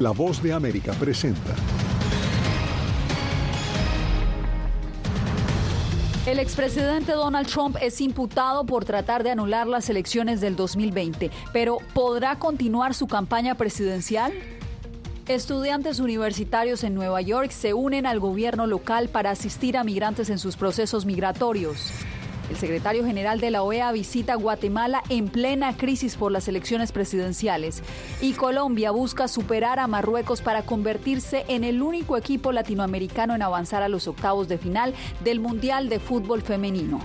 La voz de América presenta. El expresidente Donald Trump es imputado por tratar de anular las elecciones del 2020, pero ¿podrá continuar su campaña presidencial? Estudiantes universitarios en Nueva York se unen al gobierno local para asistir a migrantes en sus procesos migratorios. El secretario general de la OEA visita Guatemala en plena crisis por las elecciones presidenciales. Y Colombia busca superar a Marruecos para convertirse en el único equipo latinoamericano en avanzar a los octavos de final del Mundial de Fútbol Femenino.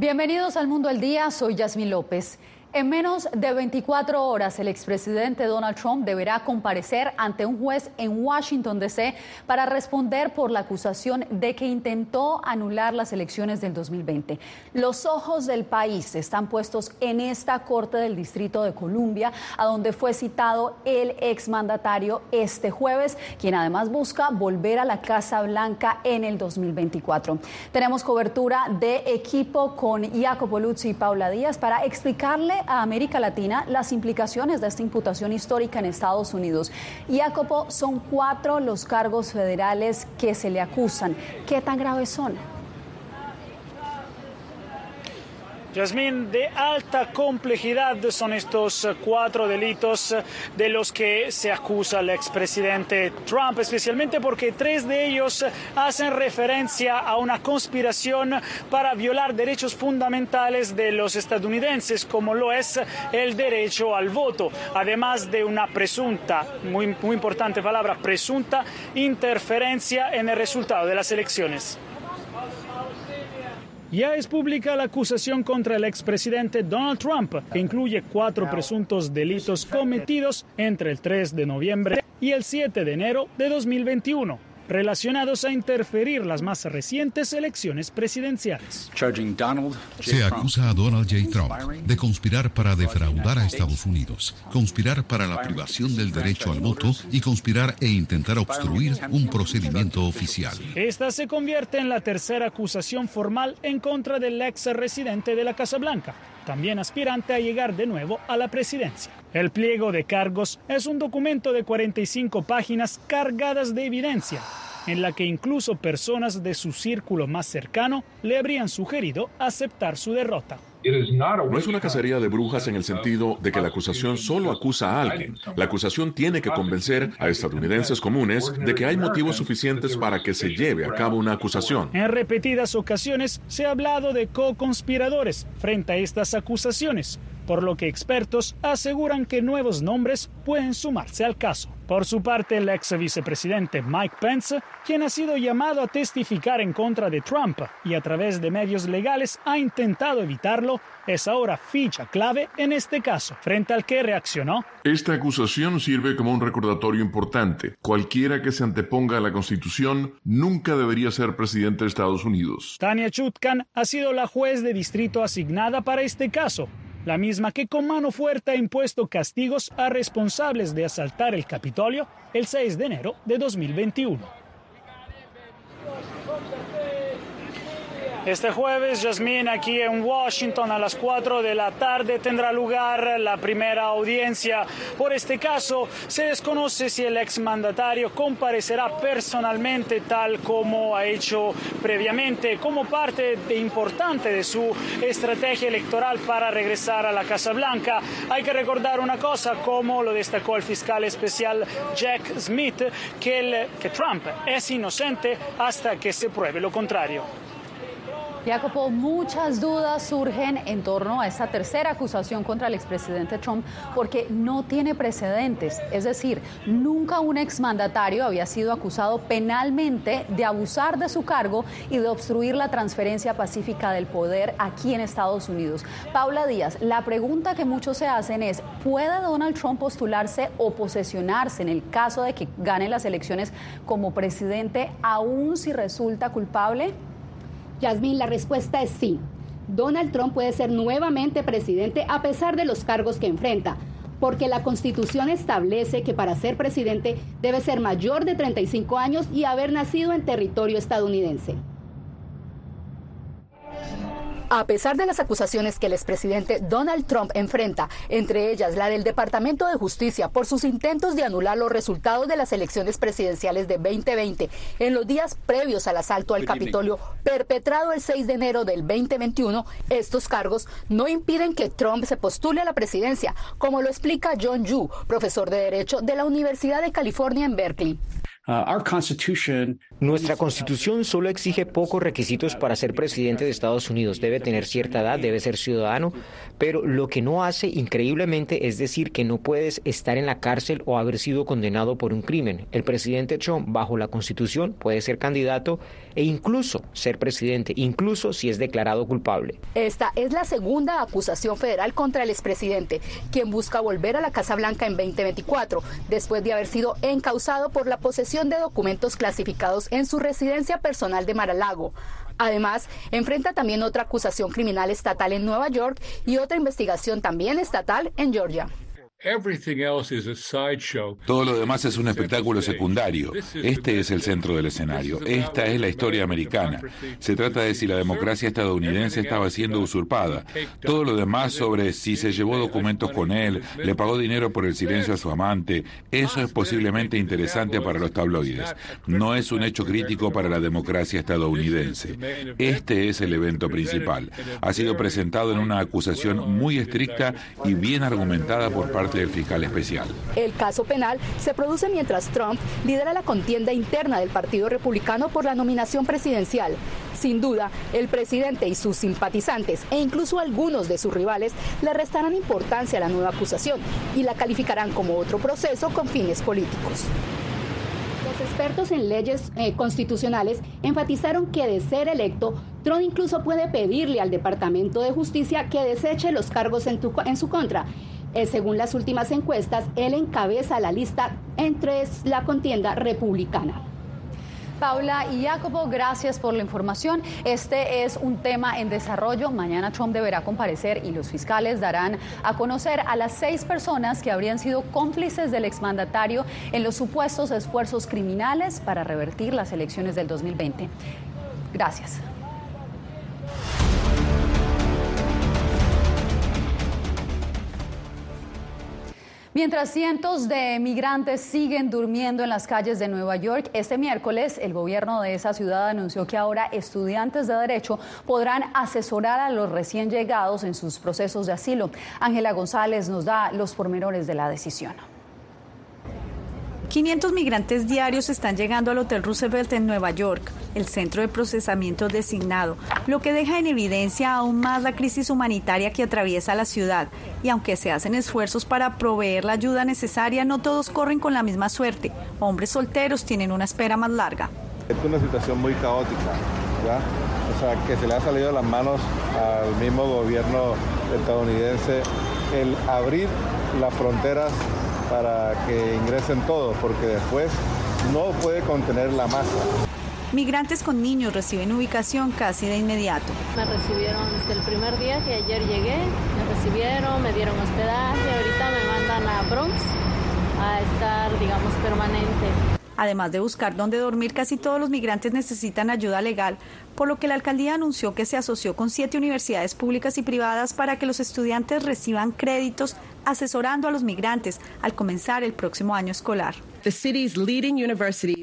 Bienvenidos al Mundo al Día, soy Yasmín López. En menos de 24 horas, el expresidente Donald Trump deberá comparecer ante un juez en Washington, D.C. para responder por la acusación de que intentó anular las elecciones del 2020. Los ojos del país están puestos en esta Corte del Distrito de Columbia, a donde fue citado el exmandatario este jueves, quien además busca volver a la Casa Blanca en el 2024. Tenemos cobertura de equipo con Jacopo Luzzi y Paula Díaz para explicarle a América Latina las implicaciones de esta imputación histórica en Estados Unidos. Jacopo, son cuatro los cargos federales que se le acusan. ¿Qué tan graves son? Yasmín, de alta complejidad son estos cuatro delitos de los que se acusa el expresidente Trump, especialmente porque tres de ellos hacen referencia a una conspiración para violar derechos fundamentales de los estadounidenses, como lo es el derecho al voto, además de una presunta, muy, muy importante palabra, presunta interferencia en el resultado de las elecciones. Ya es pública la acusación contra el expresidente Donald Trump, que incluye cuatro presuntos delitos cometidos entre el 3 de noviembre y el 7 de enero de 2021 relacionados a interferir las más recientes elecciones presidenciales. Se acusa a Donald J. Trump de conspirar para defraudar a Estados Unidos, conspirar para la privación del derecho al voto y conspirar e intentar obstruir un procedimiento oficial. Esta se convierte en la tercera acusación formal en contra del ex residente de la Casa Blanca también aspirante a llegar de nuevo a la presidencia. El pliego de cargos es un documento de 45 páginas cargadas de evidencia, en la que incluso personas de su círculo más cercano le habrían sugerido aceptar su derrota. No es una cacería de brujas en el sentido de que la acusación solo acusa a alguien. La acusación tiene que convencer a estadounidenses comunes de que hay motivos suficientes para que se lleve a cabo una acusación. En repetidas ocasiones se ha hablado de co-conspiradores frente a estas acusaciones, por lo que expertos aseguran que nuevos nombres pueden sumarse al caso. Por su parte, el ex vicepresidente Mike Pence, quien ha sido llamado a testificar en contra de Trump y a través de medios legales ha intentado evitarlo, es ahora ficha clave en este caso, frente al que reaccionó. Esta acusación sirve como un recordatorio importante. Cualquiera que se anteponga a la Constitución nunca debería ser presidente de Estados Unidos. Tania Chutkan ha sido la juez de distrito asignada para este caso la misma que con mano fuerte ha impuesto castigos a responsables de asaltar el Capitolio el 6 de enero de 2021. Este jueves, Jasmine, aquí en Washington a las 4 de la tarde tendrá lugar la primera audiencia. Por este caso, se desconoce si el exmandatario comparecerá personalmente tal como ha hecho previamente, como parte importante de su estrategia electoral para regresar a la Casa Blanca. Hay que recordar una cosa, como lo destacó el fiscal especial Jack Smith, que, que Trump es inocente hasta que se pruebe lo contrario. Jacopo, muchas dudas surgen en torno a esta tercera acusación contra el expresidente Trump porque no tiene precedentes. Es decir, nunca un exmandatario había sido acusado penalmente de abusar de su cargo y de obstruir la transferencia pacífica del poder aquí en Estados Unidos. Paula Díaz, la pregunta que muchos se hacen es, ¿puede Donald Trump postularse o posesionarse en el caso de que gane las elecciones como presidente aún si resulta culpable? Yasmín, la respuesta es sí. Donald Trump puede ser nuevamente presidente a pesar de los cargos que enfrenta. porque la Constitución establece que para ser presidente debe ser mayor de 35 años y haber nacido en territorio estadounidense. A pesar de las acusaciones que el expresidente Donald Trump enfrenta, entre ellas la del Departamento de Justicia por sus intentos de anular los resultados de las elecciones presidenciales de 2020 en los días previos al asalto al Capitolio perpetrado el 6 de enero del 2021, estos cargos no impiden que Trump se postule a la presidencia, como lo explica John Yu, profesor de Derecho de la Universidad de California en Berkeley. Uh, Nuestra constitución solo exige pocos requisitos para ser presidente de Estados Unidos. Debe tener cierta edad, debe ser ciudadano, pero lo que no hace increíblemente es decir que no puedes estar en la cárcel o haber sido condenado por un crimen. El presidente Trump, bajo la constitución, puede ser candidato e incluso ser presidente, incluso si es declarado culpable. Esta es la segunda acusación federal contra el expresidente, quien busca volver a la Casa Blanca en 2024, después de haber sido encausado por la posesión de documentos clasificados en su residencia personal de Mar-a-Lago. Además, enfrenta también otra acusación criminal estatal en Nueva York y otra investigación también estatal en Georgia. Todo lo demás es un espectáculo secundario. Este es el centro del escenario. Esta es la historia americana. Se trata de si la democracia estadounidense estaba siendo usurpada. Todo lo demás sobre si se llevó documentos con él, le pagó dinero por el silencio a su amante, eso es posiblemente interesante para los tabloides. No es un hecho crítico para la democracia estadounidense. Este es el evento principal. Ha sido presentado en una acusación muy estricta y bien argumentada por parte fiscal especial. El caso penal se produce mientras Trump lidera la contienda interna del Partido Republicano por la nominación presidencial. Sin duda, el presidente y sus simpatizantes e incluso algunos de sus rivales le restarán importancia a la nueva acusación y la calificarán como otro proceso con fines políticos. Los expertos en leyes eh, constitucionales enfatizaron que de ser electo, Trump incluso puede pedirle al Departamento de Justicia que deseche los cargos en, en su contra eh, según las últimas encuestas, él encabeza la lista entre la contienda republicana. Paula y Jacobo, gracias por la información. Este es un tema en desarrollo. Mañana Trump deberá comparecer y los fiscales darán a conocer a las seis personas que habrían sido cómplices del exmandatario en los supuestos esfuerzos criminales para revertir las elecciones del 2020. Gracias. Mientras cientos de migrantes siguen durmiendo en las calles de Nueva York, este miércoles el gobierno de esa ciudad anunció que ahora estudiantes de derecho podrán asesorar a los recién llegados en sus procesos de asilo. Ángela González nos da los pormenores de la decisión. 500 migrantes diarios están llegando al Hotel Roosevelt en Nueva York, el centro de procesamiento designado, lo que deja en evidencia aún más la crisis humanitaria que atraviesa la ciudad. Y aunque se hacen esfuerzos para proveer la ayuda necesaria, no todos corren con la misma suerte. Hombres solteros tienen una espera más larga. Es una situación muy caótica, ¿ya? O sea, que se le ha salido de las manos al mismo gobierno estadounidense el abrir las fronteras para que ingresen todos, porque después no puede contener la masa. Migrantes con niños reciben ubicación casi de inmediato. Me recibieron desde el primer día que ayer llegué, me recibieron, me dieron hospedaje, ahorita me mandan a Bronx a estar, digamos, permanente. Además de buscar dónde dormir, casi todos los migrantes necesitan ayuda legal, por lo que la alcaldía anunció que se asoció con siete universidades públicas y privadas para que los estudiantes reciban créditos asesorando a los migrantes al comenzar el próximo año escolar.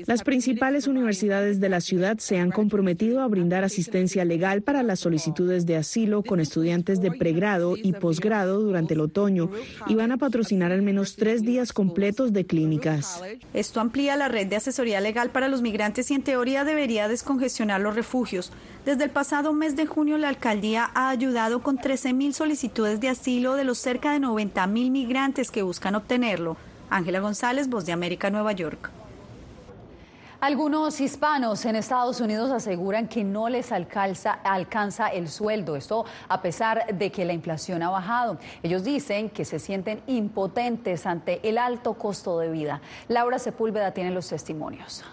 Las principales universidades de la ciudad se han comprometido a brindar asistencia legal para las solicitudes de asilo con estudiantes de pregrado y posgrado durante el otoño y van a patrocinar al menos tres días completos de clínicas. Esto amplía la red de asesoría legal para los migrantes y en teoría debería descongestionar los refugios. Desde el pasado mes de junio, la alcaldía ha ayudado con 13.000 solicitudes de asilo de los cerca de 90.000 migrantes que buscan obtenerlo. Ángela González, Voz de América, Nueva York. Algunos hispanos en Estados Unidos aseguran que no les alcanza, alcanza, el sueldo, esto a pesar de que la inflación ha bajado. Ellos dicen que se sienten impotentes ante el alto costo de vida. Laura Sepúlveda tiene los testimonios.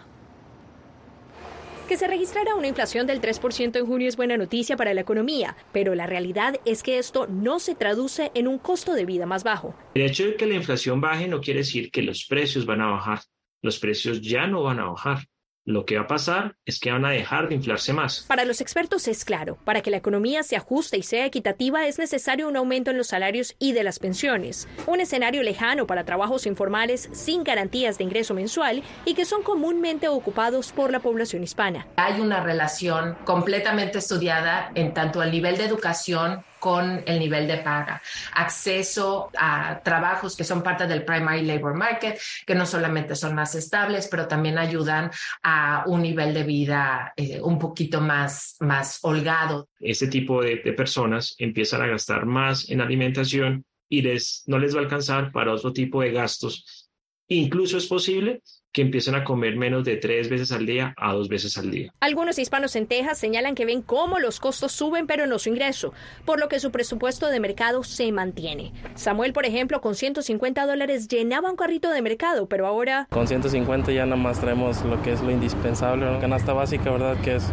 Que se registrara una inflación del 3% en junio es buena noticia para la economía, pero la realidad es que esto no se traduce en un costo de vida más bajo. El hecho de que la inflación baje no quiere decir que los precios van a bajar. Los precios ya no van a bajar. Lo que va a pasar es que van a dejar de inflarse más. Para los expertos es claro, para que la economía se ajuste y sea equitativa es necesario un aumento en los salarios y de las pensiones, un escenario lejano para trabajos informales sin garantías de ingreso mensual y que son comúnmente ocupados por la población hispana. Hay una relación completamente estudiada en tanto al nivel de educación con el nivel de paga, acceso a trabajos que son parte del primary labor market, que no solamente son más estables, pero también ayudan a un nivel de vida eh, un poquito más, más holgado. Este tipo de, de personas empiezan a gastar más en alimentación y les, no les va a alcanzar para otro tipo de gastos. Incluso es posible que empiecen a comer menos de tres veces al día a dos veces al día. Algunos hispanos en Texas señalan que ven cómo los costos suben pero no su ingreso, por lo que su presupuesto de mercado se mantiene. Samuel, por ejemplo, con 150 dólares llenaba un carrito de mercado, pero ahora... Con 150 ya nada más traemos lo que es lo indispensable, ¿no? canasta básica, ¿verdad? Que es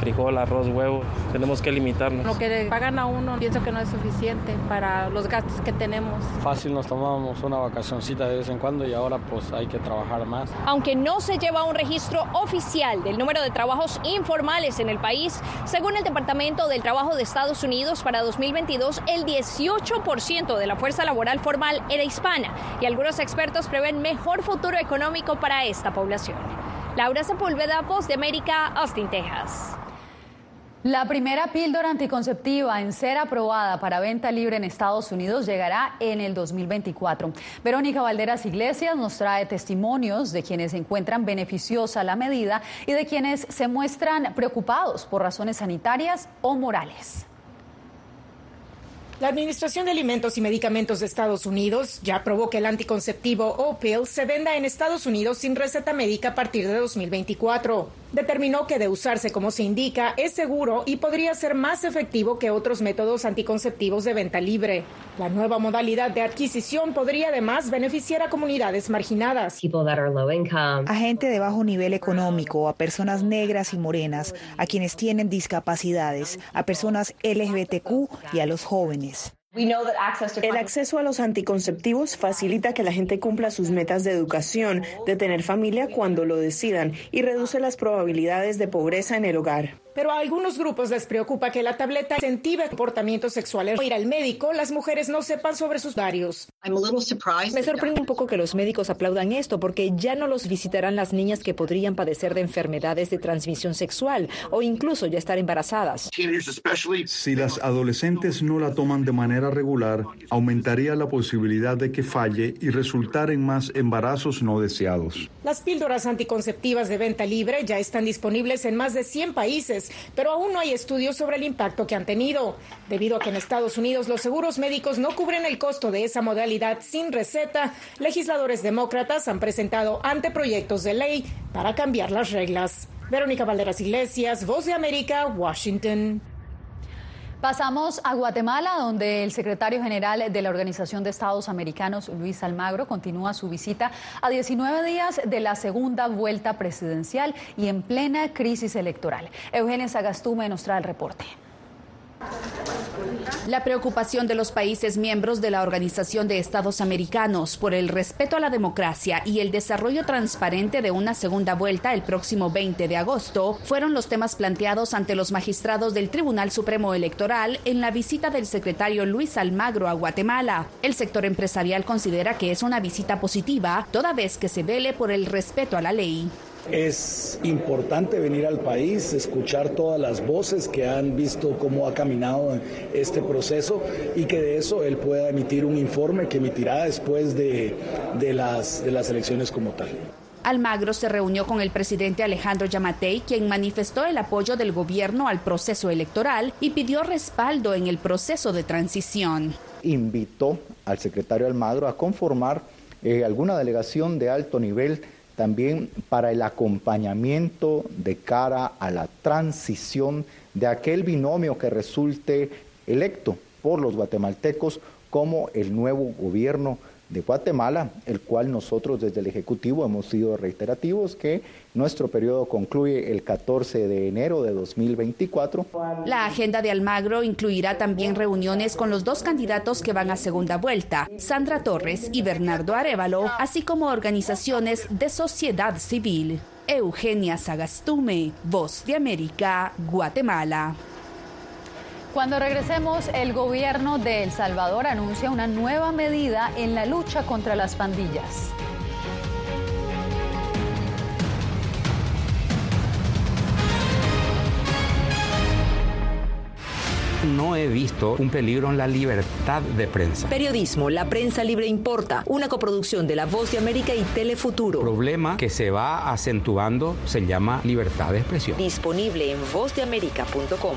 frijol, arroz, huevo. Tenemos que limitarnos. Lo que le pagan a uno pienso que no es suficiente para los gastos que tenemos. Fácil nos tomamos una vacacioncita de vez en cuando y ahora pues hay que trabajar más. Aunque no se lleva un registro oficial del número de trabajos informales en el país, según el Departamento del Trabajo de Estados Unidos para 2022, el 18% de la fuerza laboral formal era hispana y algunos expertos prevén mejor futuro económico para esta población. Laura Sepúlveda, Voz de América, Austin, Texas. La primera píldora anticonceptiva en ser aprobada para venta libre en Estados Unidos llegará en el 2024. Verónica Valderas Iglesias nos trae testimonios de quienes encuentran beneficiosa la medida y de quienes se muestran preocupados por razones sanitarias o morales. La Administración de Alimentos y Medicamentos de Estados Unidos ya aprobó que el anticonceptivo Opill se venda en Estados Unidos sin receta médica a partir de 2024. Determinó que de usarse como se indica es seguro y podría ser más efectivo que otros métodos anticonceptivos de venta libre. La nueva modalidad de adquisición podría además beneficiar a comunidades marginadas. A gente de bajo nivel económico, a personas negras y morenas, a quienes tienen discapacidades, a personas LGBTQ y a los jóvenes. El acceso a los anticonceptivos facilita que la gente cumpla sus metas de educación, de tener familia cuando lo decidan y reduce las probabilidades de pobreza en el hogar. Pero a algunos grupos les preocupa que la tableta incentive comportamientos sexuales. O ir al médico, las mujeres no sepan sobre sus varios. Me sorprende un poco que los médicos aplaudan esto porque ya no los visitarán las niñas que podrían padecer de enfermedades de transmisión sexual o incluso ya estar embarazadas. Si las adolescentes no la toman de manera regular, aumentaría la posibilidad de que falle y resultar en más embarazos no deseados. Las píldoras anticonceptivas de venta libre ya están disponibles en más de 100 países pero aún no hay estudios sobre el impacto que han tenido, debido a que en Estados Unidos los seguros médicos no cubren el costo de esa modalidad sin receta. Legisladores demócratas han presentado anteproyectos de ley para cambiar las reglas. Verónica Valderas Iglesias, Voz de América, Washington. Pasamos a Guatemala, donde el secretario general de la Organización de Estados Americanos, Luis Almagro, continúa su visita a 19 días de la segunda vuelta presidencial y en plena crisis electoral. Eugenia Sagastume nos trae el reporte. La preocupación de los países miembros de la Organización de Estados Americanos por el respeto a la democracia y el desarrollo transparente de una segunda vuelta el próximo 20 de agosto fueron los temas planteados ante los magistrados del Tribunal Supremo Electoral en la visita del secretario Luis Almagro a Guatemala. El sector empresarial considera que es una visita positiva toda vez que se vele por el respeto a la ley. Es importante venir al país, escuchar todas las voces que han visto cómo ha caminado este proceso y que de eso él pueda emitir un informe que emitirá después de, de las, de las elecciones como tal. Almagro se reunió con el presidente Alejandro Yamatei, quien manifestó el apoyo del gobierno al proceso electoral y pidió respaldo en el proceso de transición. Invitó al secretario Almagro a conformar eh, alguna delegación de alto nivel también para el acompañamiento de cara a la transición de aquel binomio que resulte electo por los guatemaltecos como el nuevo gobierno de Guatemala, el cual nosotros desde el Ejecutivo hemos sido reiterativos que nuestro periodo concluye el 14 de enero de 2024. La agenda de Almagro incluirá también reuniones con los dos candidatos que van a segunda vuelta, Sandra Torres y Bernardo Arevalo, así como organizaciones de sociedad civil. Eugenia Sagastume, Voz de América, Guatemala. Cuando regresemos, el gobierno de El Salvador anuncia una nueva medida en la lucha contra las pandillas. no he visto un peligro en la libertad de prensa. Periodismo, la prensa libre importa, una coproducción de La Voz de América y Telefuturo. El problema que se va acentuando se llama libertad de expresión. Disponible en vozdeamerica.com.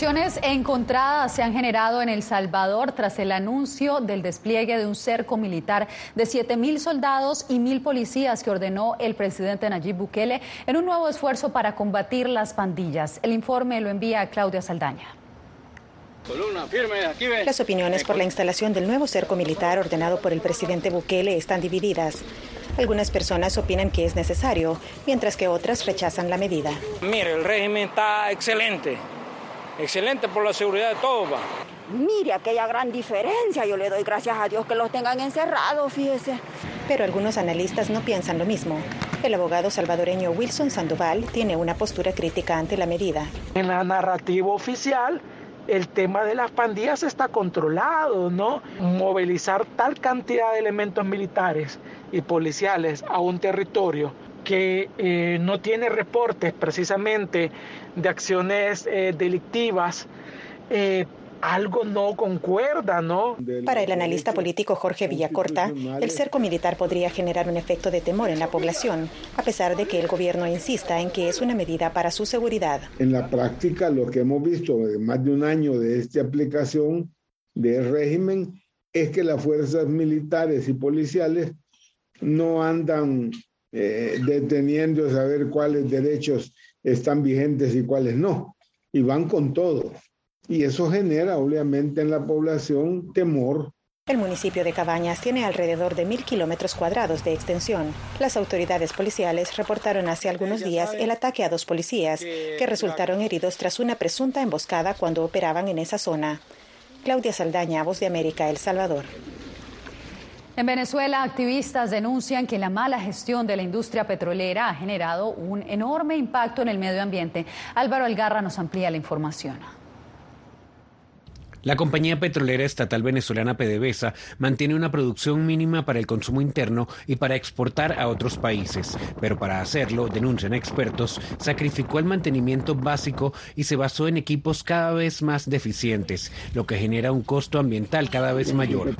Reacciones encontradas se han generado en El Salvador tras el anuncio del despliegue de un cerco militar de 7.000 soldados y 1.000 policías que ordenó el presidente Nayib Bukele en un nuevo esfuerzo para combatir las pandillas. El informe lo envía Claudia Saldaña. Las opiniones por la instalación del nuevo cerco militar ordenado por el presidente Bukele están divididas. Algunas personas opinan que es necesario, mientras que otras rechazan la medida. Mire, el régimen está excelente excelente por la seguridad de todos. Va. Mire aquella gran diferencia, yo le doy gracias a Dios que los tengan encerrados, fíjese. Pero algunos analistas no piensan lo mismo. El abogado salvadoreño Wilson Sandoval tiene una postura crítica ante la medida. En la narrativa oficial, el tema de las pandillas está controlado, ¿no? Movilizar tal cantidad de elementos militares y policiales a un territorio que eh, no tiene reportes precisamente de acciones eh, delictivas, eh, algo no concuerda, ¿no? Para el analista político Jorge Villacorta, el cerco militar podría generar un efecto de temor en la población, a pesar de que el gobierno insista en que es una medida para su seguridad. En la práctica, lo que hemos visto en más de un año de esta aplicación del régimen es que las fuerzas militares y policiales no andan eh, deteniendo a saber cuáles derechos están vigentes y cuáles no. Y van con todo. Y eso genera obviamente en la población temor. El municipio de Cabañas tiene alrededor de mil kilómetros cuadrados de extensión. Las autoridades policiales reportaron hace algunos días el ataque a dos policías que resultaron heridos tras una presunta emboscada cuando operaban en esa zona. Claudia Saldaña, Voz de América, El Salvador. En Venezuela, activistas denuncian que la mala gestión de la industria petrolera ha generado un enorme impacto en el medio ambiente. Álvaro Algarra nos amplía la información. La compañía petrolera estatal venezolana PDVSA mantiene una producción mínima para el consumo interno y para exportar a otros países, pero para hacerlo, denuncian expertos, sacrificó el mantenimiento básico y se basó en equipos cada vez más deficientes, lo que genera un costo ambiental cada vez mayor.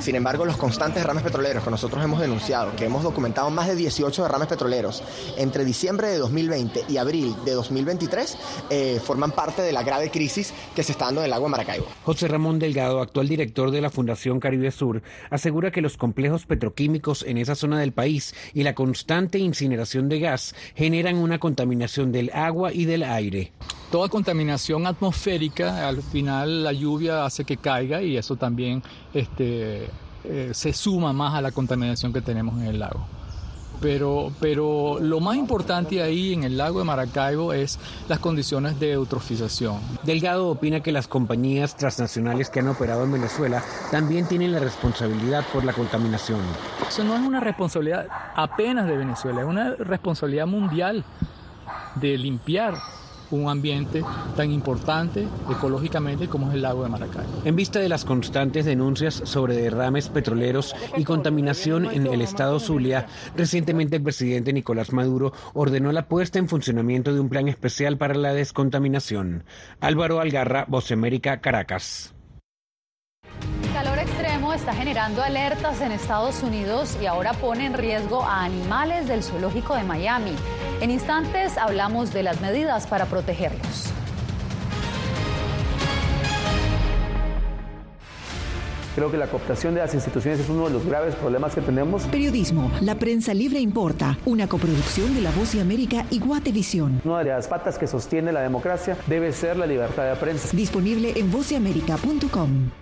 Sin embargo, los constantes derrames petroleros que nosotros hemos denunciado, que hemos documentado más de 18 derrames petroleros entre diciembre de 2020 y abril de 2023, eh, forman parte de la grave crisis que se está dando en el agua Maracaibo. José Ramón Delgado, actual director de la Fundación Caribe Sur, asegura que los complejos petroquímicos en esa zona del país y la constante incineración de gas generan una contaminación del agua y del aire. Toda contaminación atmosférica, al final la lluvia hace que caiga y eso también este, eh, se suma más a la contaminación que tenemos en el lago. Pero, pero lo más importante ahí en el lago de Maracaibo es las condiciones de eutrofización. Delgado opina que las compañías transnacionales que han operado en Venezuela también tienen la responsabilidad por la contaminación. Eso no es una responsabilidad apenas de Venezuela, es una responsabilidad mundial de limpiar un ambiente tan importante ecológicamente como es el lago de Maracaibo. En vista de las constantes denuncias sobre derrames petroleros y contaminación en el estado Zulia, recientemente el presidente Nicolás Maduro ordenó la puesta en funcionamiento de un plan especial para la descontaminación. Álvaro Algarra, Voz América, Caracas está generando alertas en Estados Unidos y ahora pone en riesgo a animales del zoológico de Miami. En instantes hablamos de las medidas para protegerlos. Creo que la cooptación de las instituciones es uno de los graves problemas que tenemos. Periodismo, la prensa libre importa, una coproducción de La Voz de América y Guatevisión. Una de las patas que sostiene la democracia debe ser la libertad de prensa. Disponible en voceamerica.com.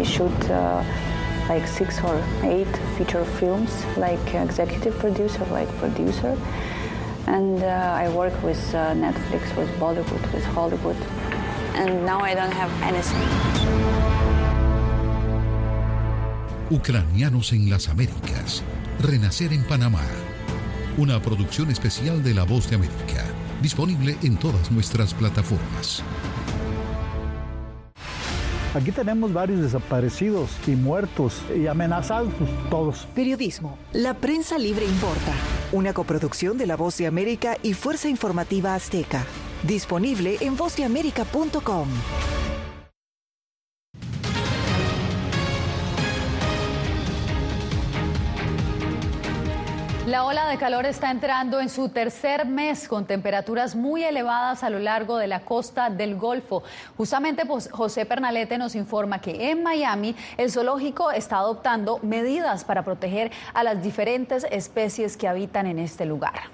I shoot uh, like six or eight feature films, like executive producer, like producer. And uh, I work with uh, Netflix, with Bollywood, with Hollywood. And now I don't have anything. Ucranianos en las Américas. Renacer en Panamá. Una producción especial de La Voz de América. Disponible en todas nuestras plataformas. Aquí tenemos varios desaparecidos y muertos y amenazados todos. Periodismo. La prensa libre importa. Una coproducción de La Voz de América y Fuerza Informativa Azteca. Disponible en vozdeamerica.com. La ola de calor está entrando en su tercer mes con temperaturas muy elevadas a lo largo de la costa del Golfo. Justamente pues, José Pernalete nos informa que en Miami el zoológico está adoptando medidas para proteger a las diferentes especies que habitan en este lugar.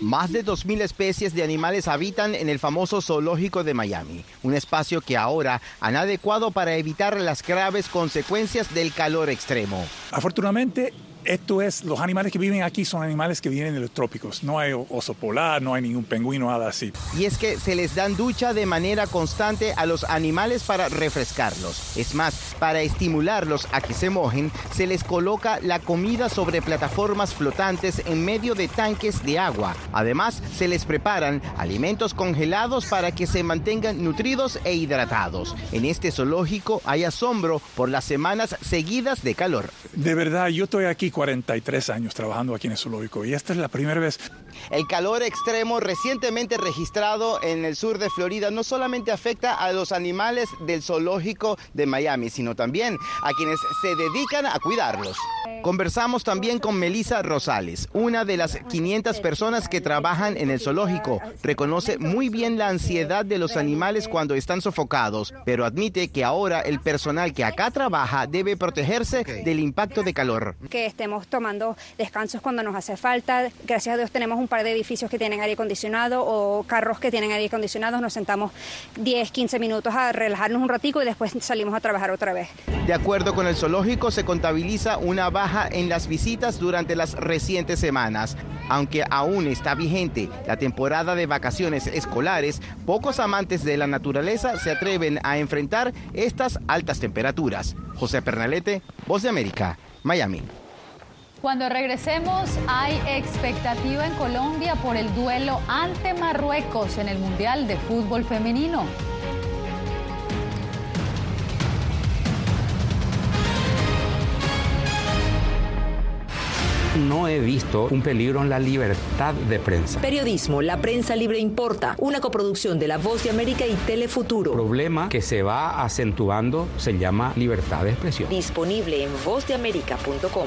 Más de 2.000 especies de animales habitan en el famoso zoológico de Miami, un espacio que ahora han adecuado para evitar las graves consecuencias del calor extremo. Afortunadamente, esto es, los animales que viven aquí son animales que vienen de los trópicos. No hay oso polar, no hay ningún pingüino, nada así. Y es que se les dan ducha de manera constante a los animales para refrescarlos. Es más, para estimularlos a que se mojen, se les coloca la comida sobre plataformas flotantes en medio de tanques de agua. Además, se les preparan alimentos congelados para que se mantengan nutridos e hidratados. En este zoológico hay asombro por las semanas seguidas de calor. De verdad, yo estoy aquí 43 años trabajando aquí en el zoológico y esta es la primera vez. El calor extremo recientemente registrado en el sur de Florida no solamente afecta a los animales del zoológico de Miami, sino también a quienes se dedican a cuidarlos. Conversamos también con Melissa Rosales, una de las 500 personas que trabajan en el zoológico. Reconoce muy bien la ansiedad de los animales cuando están sofocados, pero admite que ahora el personal que acá trabaja debe protegerse del impacto de calor. Que estemos tomando descansos cuando nos hace falta. Gracias a Dios tenemos un par de edificios que tienen aire acondicionado o carros que tienen aire acondicionado. Nos sentamos 10, 15 minutos a relajarnos un ratico y después salimos a trabajar otra vez. De acuerdo con el zoológico, se contabiliza una baja en las visitas durante las recientes semanas. Aunque aún está vigente la temporada de vacaciones escolares, pocos amantes de la naturaleza se atreven a enfrentar estas altas temperaturas. José Pernalete, Voz de América, Miami. Cuando regresemos, hay expectativa en Colombia por el duelo ante Marruecos en el Mundial de Fútbol Femenino. no he visto un peligro en la libertad de prensa. Periodismo, la prensa libre importa, una coproducción de La Voz de América y Telefuturo. El problema que se va acentuando se llama libertad de expresión. Disponible en vozdeamerica.com.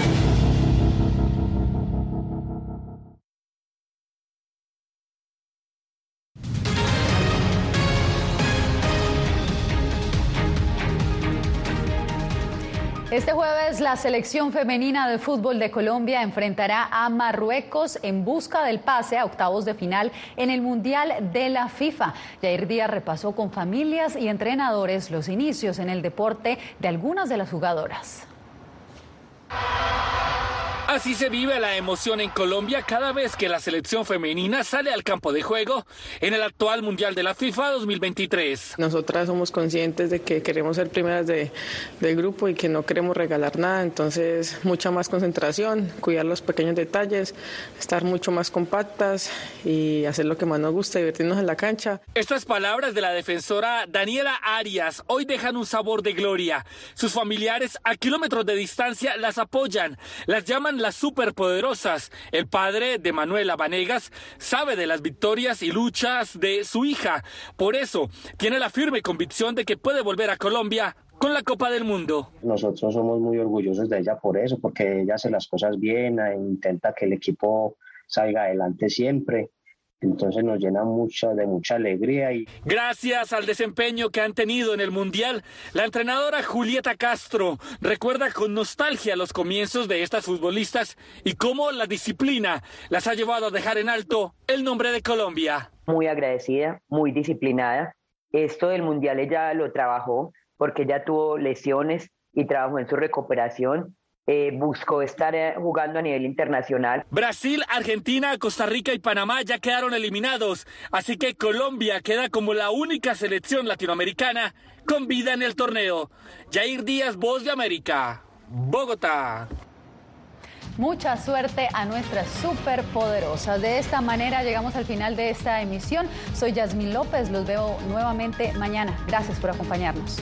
La selección femenina de fútbol de Colombia enfrentará a Marruecos en busca del pase a octavos de final en el Mundial de la FIFA. Jair Díaz repasó con familias y entrenadores los inicios en el deporte de algunas de las jugadoras. Así se vive la emoción en Colombia cada vez que la selección femenina sale al campo de juego en el actual Mundial de la FIFA 2023. Nosotras somos conscientes de que queremos ser primeras de, del grupo y que no queremos regalar nada, entonces mucha más concentración, cuidar los pequeños detalles, estar mucho más compactas y hacer lo que más nos gusta, divertirnos en la cancha. Estas palabras de la defensora Daniela Arias hoy dejan un sabor de gloria. Sus familiares a kilómetros de distancia las apoyan, las llaman las superpoderosas. El padre de Manuela Vanegas sabe de las victorias y luchas de su hija. Por eso tiene la firme convicción de que puede volver a Colombia con la Copa del Mundo. Nosotros somos muy orgullosos de ella por eso, porque ella hace las cosas bien, e intenta que el equipo salga adelante siempre entonces nos llena mucha, de mucha alegría. Y... Gracias al desempeño que han tenido en el Mundial, la entrenadora Julieta Castro recuerda con nostalgia los comienzos de estas futbolistas y cómo la disciplina las ha llevado a dejar en alto el nombre de Colombia. Muy agradecida, muy disciplinada. Esto del Mundial ella lo trabajó porque ella tuvo lesiones y trabajó en su recuperación eh, buscó estar eh, jugando a nivel internacional. Brasil, Argentina, Costa Rica y Panamá ya quedaron eliminados, así que Colombia queda como la única selección latinoamericana con vida en el torneo. Jair Díaz, Voz de América, Bogotá. Mucha suerte a nuestras superpoderosas. De esta manera llegamos al final de esta emisión. Soy Yasmín López, los veo nuevamente mañana. Gracias por acompañarnos.